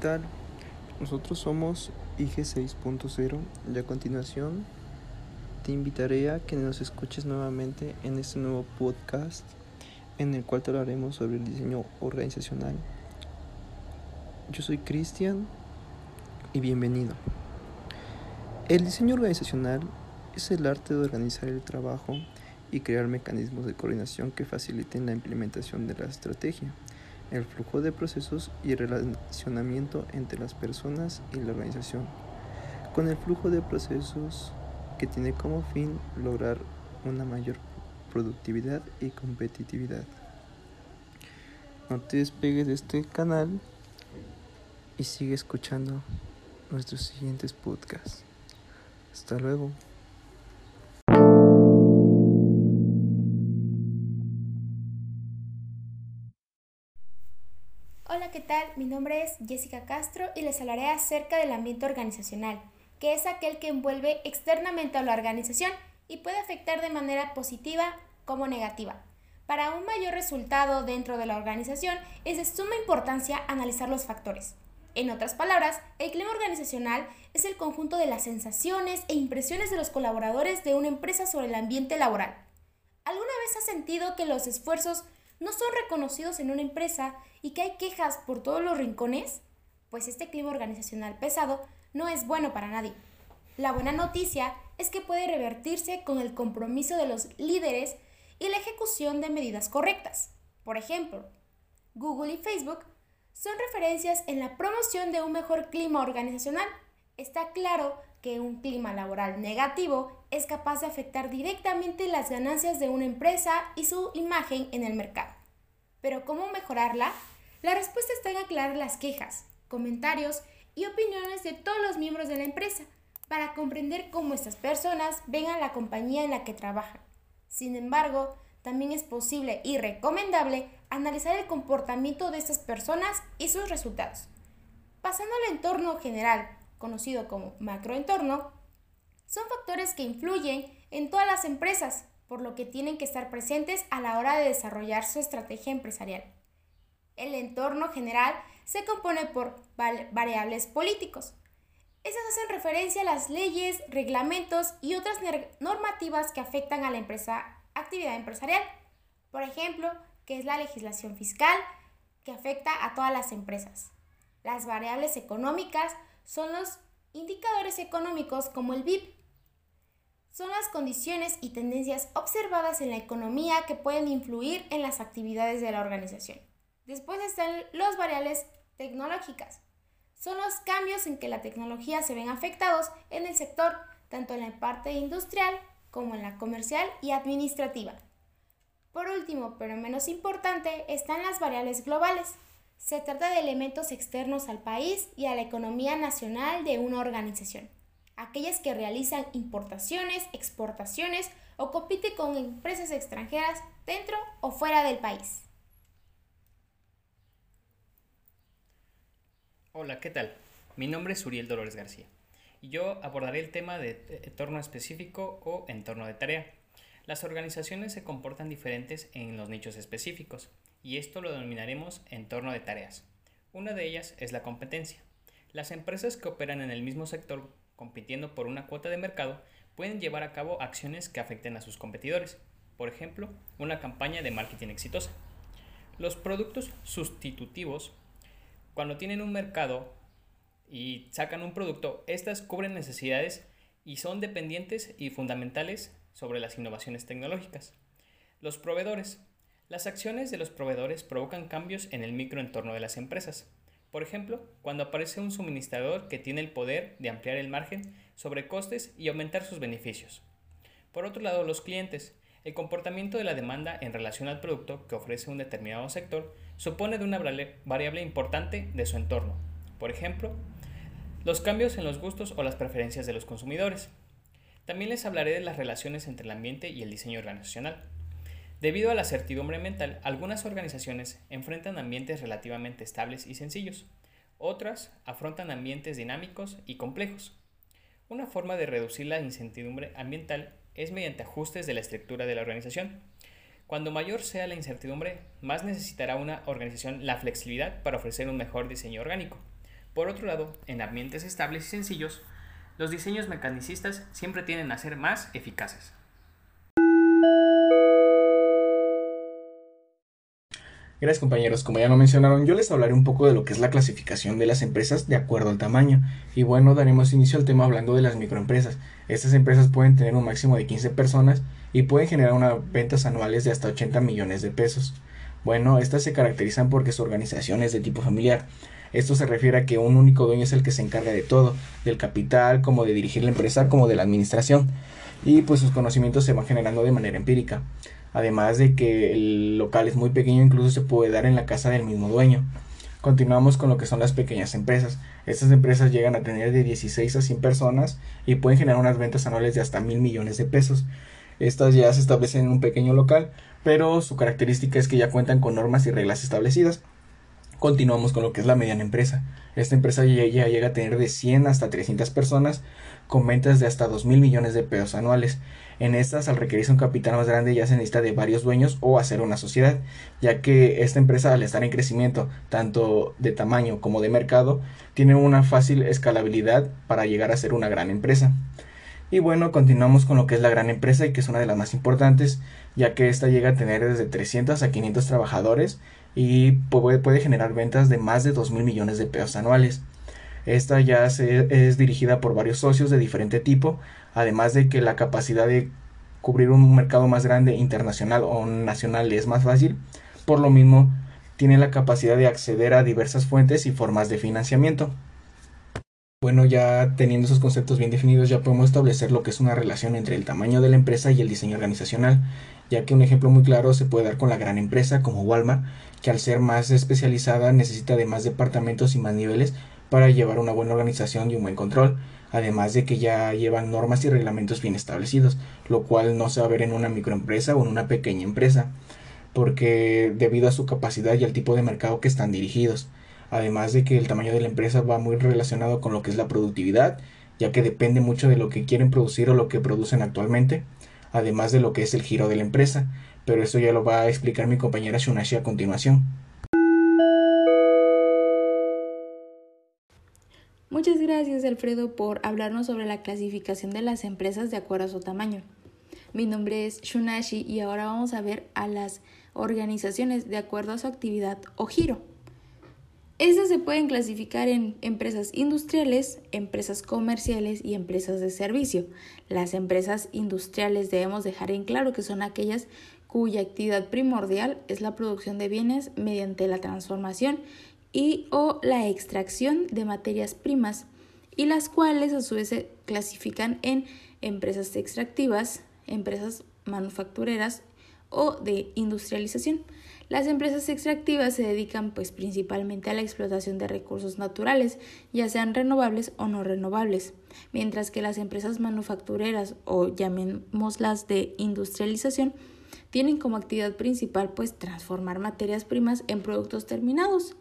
tal? Nosotros somos IG 6.0 y a continuación te invitaré a que nos escuches nuevamente en este nuevo podcast en el cual te hablaremos sobre el diseño organizacional. Yo soy Cristian y bienvenido. El diseño organizacional es el arte de organizar el trabajo y crear mecanismos de coordinación que faciliten la implementación de la estrategia, el flujo de procesos y el relacionamiento entre las personas y la organización, con el flujo de procesos que tiene como fin lograr una mayor productividad y competitividad. No te despegues de este canal y sigue escuchando nuestros siguientes podcasts. Hasta luego. Mi nombre es Jessica Castro y les hablaré acerca del ambiente organizacional, que es aquel que envuelve externamente a la organización y puede afectar de manera positiva como negativa. Para un mayor resultado dentro de la organización es de suma importancia analizar los factores. En otras palabras, el clima organizacional es el conjunto de las sensaciones e impresiones de los colaboradores de una empresa sobre el ambiente laboral. ¿Alguna vez has sentido que los esfuerzos no son reconocidos en una empresa y que hay quejas por todos los rincones? Pues este clima organizacional pesado no es bueno para nadie. La buena noticia es que puede revertirse con el compromiso de los líderes y la ejecución de medidas correctas. Por ejemplo, Google y Facebook son referencias en la promoción de un mejor clima organizacional. Está claro que un clima laboral negativo es capaz de afectar directamente las ganancias de una empresa y su imagen en el mercado. Pero ¿cómo mejorarla? La respuesta está en aclarar las quejas, comentarios y opiniones de todos los miembros de la empresa para comprender cómo estas personas ven a la compañía en la que trabajan. Sin embargo, también es posible y recomendable analizar el comportamiento de estas personas y sus resultados. Pasando al entorno general, conocido como macroentorno, son factores que influyen en todas las empresas, por lo que tienen que estar presentes a la hora de desarrollar su estrategia empresarial. El entorno general se compone por variables políticos. Esas hacen referencia a las leyes, reglamentos y otras normativas que afectan a la empresa, actividad empresarial. Por ejemplo, que es la legislación fiscal que afecta a todas las empresas. Las variables económicas son los indicadores económicos como el BIP. Son las condiciones y tendencias observadas en la economía que pueden influir en las actividades de la organización. Después están las variables tecnológicas. Son los cambios en que la tecnología se ven afectados en el sector, tanto en la parte industrial como en la comercial y administrativa. Por último, pero menos importante, están las variables globales. Se trata de elementos externos al país y a la economía nacional de una organización. Aquellas que realizan importaciones, exportaciones o compiten con empresas extranjeras dentro o fuera del país. Hola, ¿qué tal? Mi nombre es Uriel Dolores García y yo abordaré el tema de entorno específico o entorno de tarea. Las organizaciones se comportan diferentes en los nichos específicos y esto lo denominaremos entorno de tareas. Una de ellas es la competencia. Las empresas que operan en el mismo sector compitiendo por una cuota de mercado pueden llevar a cabo acciones que afecten a sus competidores. Por ejemplo, una campaña de marketing exitosa. Los productos sustitutivos cuando tienen un mercado y sacan un producto, estas cubren necesidades y son dependientes y fundamentales sobre las innovaciones tecnológicas. Los proveedores. Las acciones de los proveedores provocan cambios en el microentorno de las empresas. Por ejemplo, cuando aparece un suministrador que tiene el poder de ampliar el margen sobre costes y aumentar sus beneficios. Por otro lado, los clientes. El comportamiento de la demanda en relación al producto que ofrece un determinado sector supone de una variable importante de su entorno. Por ejemplo, los cambios en los gustos o las preferencias de los consumidores. También les hablaré de las relaciones entre el ambiente y el diseño organizacional. Debido a la certidumbre mental, algunas organizaciones enfrentan ambientes relativamente estables y sencillos. Otras afrontan ambientes dinámicos y complejos. Una forma de reducir la incertidumbre ambiental es mediante ajustes de la estructura de la organización. Cuando mayor sea la incertidumbre, más necesitará una organización la flexibilidad para ofrecer un mejor diseño orgánico. Por otro lado, en ambientes estables y sencillos, los diseños mecanicistas siempre tienden a ser más eficaces. Gracias compañeros, como ya lo mencionaron, yo les hablaré un poco de lo que es la clasificación de las empresas de acuerdo al tamaño. Y bueno, daremos inicio al tema hablando de las microempresas. Estas empresas pueden tener un máximo de 15 personas y pueden generar unas ventas anuales de hasta 80 millones de pesos. Bueno, estas se caracterizan porque su organización es de tipo familiar. Esto se refiere a que un único dueño es el que se encarga de todo, del capital, como de dirigir la empresa, como de la administración. Y pues sus conocimientos se van generando de manera empírica. Además de que el local es muy pequeño, incluso se puede dar en la casa del mismo dueño. Continuamos con lo que son las pequeñas empresas. Estas empresas llegan a tener de 16 a 100 personas y pueden generar unas ventas anuales de hasta mil millones de pesos. Estas ya se establecen en un pequeño local, pero su característica es que ya cuentan con normas y reglas establecidas. Continuamos con lo que es la mediana empresa. Esta empresa ya, llega a tener de 100 hasta 300 personas con ventas de hasta 2 mil millones de pesos anuales. En estas, al requerirse un capital más grande, ya se necesita de varios dueños o hacer una sociedad, ya que esta empresa, al estar en crecimiento, tanto de tamaño como de mercado, tiene una fácil escalabilidad para llegar a ser una gran empresa. Y bueno, continuamos con lo que es la gran empresa y que es una de las más importantes, ya que esta llega a tener desde 300 a 500 trabajadores y puede generar ventas de más de 2 mil millones de pesos anuales. Esta ya es dirigida por varios socios de diferente tipo, además de que la capacidad de cubrir un mercado más grande internacional o nacional es más fácil, por lo mismo tiene la capacidad de acceder a diversas fuentes y formas de financiamiento. Bueno, ya teniendo esos conceptos bien definidos, ya podemos establecer lo que es una relación entre el tamaño de la empresa y el diseño organizacional, ya que un ejemplo muy claro se puede dar con la gran empresa como Walmart, que al ser más especializada necesita de más departamentos y más niveles para llevar una buena organización y un buen control, además de que ya llevan normas y reglamentos bien establecidos, lo cual no se va a ver en una microempresa o en una pequeña empresa, porque debido a su capacidad y al tipo de mercado que están dirigidos, además de que el tamaño de la empresa va muy relacionado con lo que es la productividad, ya que depende mucho de lo que quieren producir o lo que producen actualmente, además de lo que es el giro de la empresa, pero eso ya lo va a explicar mi compañera Shunashi a continuación. Muchas gracias Alfredo por hablarnos sobre la clasificación de las empresas de acuerdo a su tamaño. Mi nombre es Shunashi y ahora vamos a ver a las organizaciones de acuerdo a su actividad o giro. Estas se pueden clasificar en empresas industriales, empresas comerciales y empresas de servicio. Las empresas industriales debemos dejar en claro que son aquellas cuya actividad primordial es la producción de bienes mediante la transformación y o la extracción de materias primas y las cuales a su vez se clasifican en empresas extractivas, empresas manufactureras o de industrialización. Las empresas extractivas se dedican pues principalmente a la explotación de recursos naturales, ya sean renovables o no renovables, mientras que las empresas manufactureras o llamémoslas de industrialización tienen como actividad principal pues transformar materias primas en productos terminados.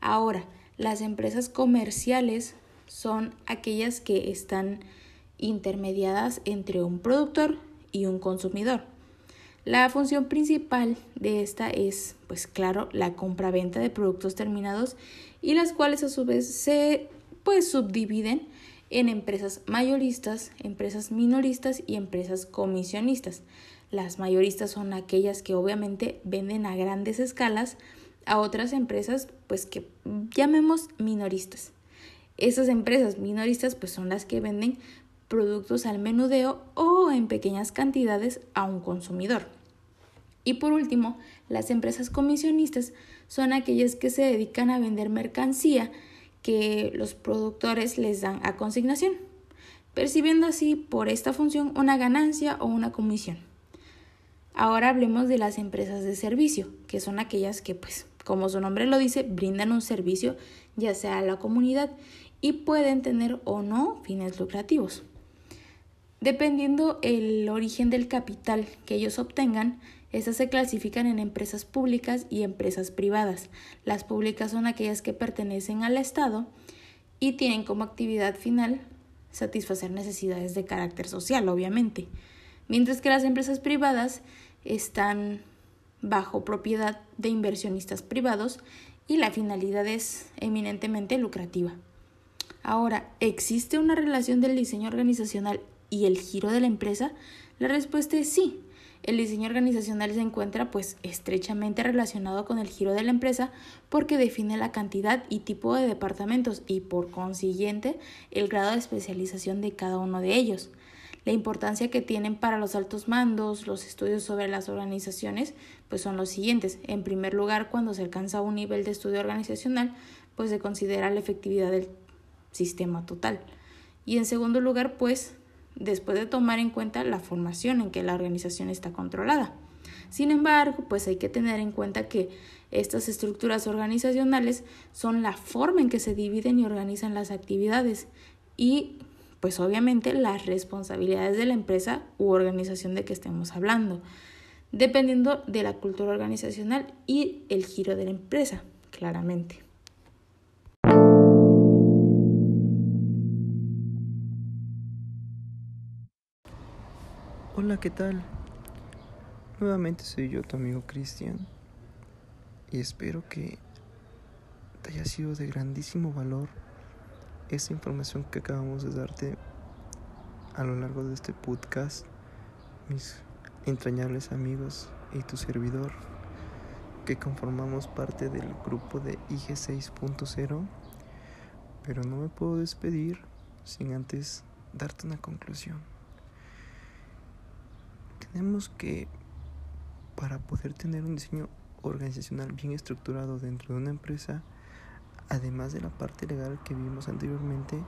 Ahora, las empresas comerciales son aquellas que están intermediadas entre un productor y un consumidor. La función principal de esta es, pues claro, la compra-venta de productos terminados y las cuales a su vez se pues subdividen en empresas mayoristas, empresas minoristas y empresas comisionistas. Las mayoristas son aquellas que obviamente venden a grandes escalas a otras empresas pues que llamemos minoristas. Esas empresas minoristas pues son las que venden productos al menudeo o en pequeñas cantidades a un consumidor. Y por último, las empresas comisionistas son aquellas que se dedican a vender mercancía que los productores les dan a consignación, percibiendo así por esta función una ganancia o una comisión. Ahora hablemos de las empresas de servicio, que son aquellas que pues como su nombre lo dice, brindan un servicio ya sea a la comunidad y pueden tener o no fines lucrativos. Dependiendo el origen del capital que ellos obtengan, estas se clasifican en empresas públicas y empresas privadas. Las públicas son aquellas que pertenecen al Estado y tienen como actividad final satisfacer necesidades de carácter social, obviamente. Mientras que las empresas privadas están bajo propiedad de inversionistas privados y la finalidad es eminentemente lucrativa. Ahora, ¿existe una relación del diseño organizacional y el giro de la empresa? La respuesta es sí. El diseño organizacional se encuentra pues estrechamente relacionado con el giro de la empresa porque define la cantidad y tipo de departamentos y por consiguiente el grado de especialización de cada uno de ellos. La importancia que tienen para los altos mandos, los estudios sobre las organizaciones, pues son los siguientes. En primer lugar, cuando se alcanza un nivel de estudio organizacional, pues se considera la efectividad del sistema total. Y en segundo lugar, pues después de tomar en cuenta la formación en que la organización está controlada. Sin embargo, pues hay que tener en cuenta que estas estructuras organizacionales son la forma en que se dividen y organizan las actividades y pues obviamente las responsabilidades de la empresa u organización de que estemos hablando, dependiendo de la cultura organizacional y el giro de la empresa, claramente. Hola, ¿qué tal? Nuevamente soy yo, tu amigo Cristian, y espero que te haya sido de grandísimo valor esta información que acabamos de darte a lo largo de este podcast, mis entrañables amigos y tu servidor, que conformamos parte del grupo de IG 6.0, pero no me puedo despedir sin antes darte una conclusión tenemos que, para poder tener un diseño organizacional bien estructurado dentro de una empresa, además de la parte legal que vimos anteriormente,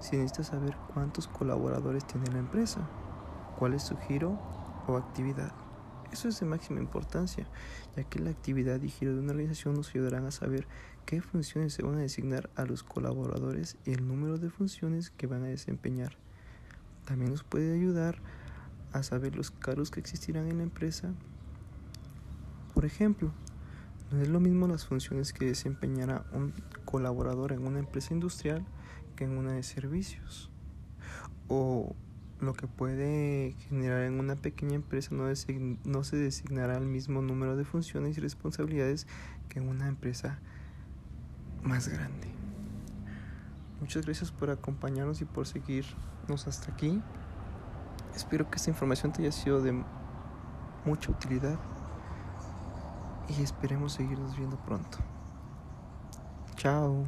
se necesita saber cuántos colaboradores tiene la empresa, cuál es su giro o actividad. Eso es de máxima importancia, ya que la actividad y giro de una organización nos ayudarán a saber qué funciones se van a designar a los colaboradores y el número de funciones que van a desempeñar. También nos puede ayudar a saber los cargos que existirán en la empresa. Por ejemplo, no es lo mismo las funciones que desempeñará un colaborador en una empresa industrial que en una de servicios. O lo que puede generar en una pequeña empresa no, no se designará el mismo número de funciones y responsabilidades que en una empresa más grande. Muchas gracias por acompañarnos y por seguirnos hasta aquí. Espero que esta información te haya sido de mucha utilidad y esperemos seguirnos viendo pronto. Chao.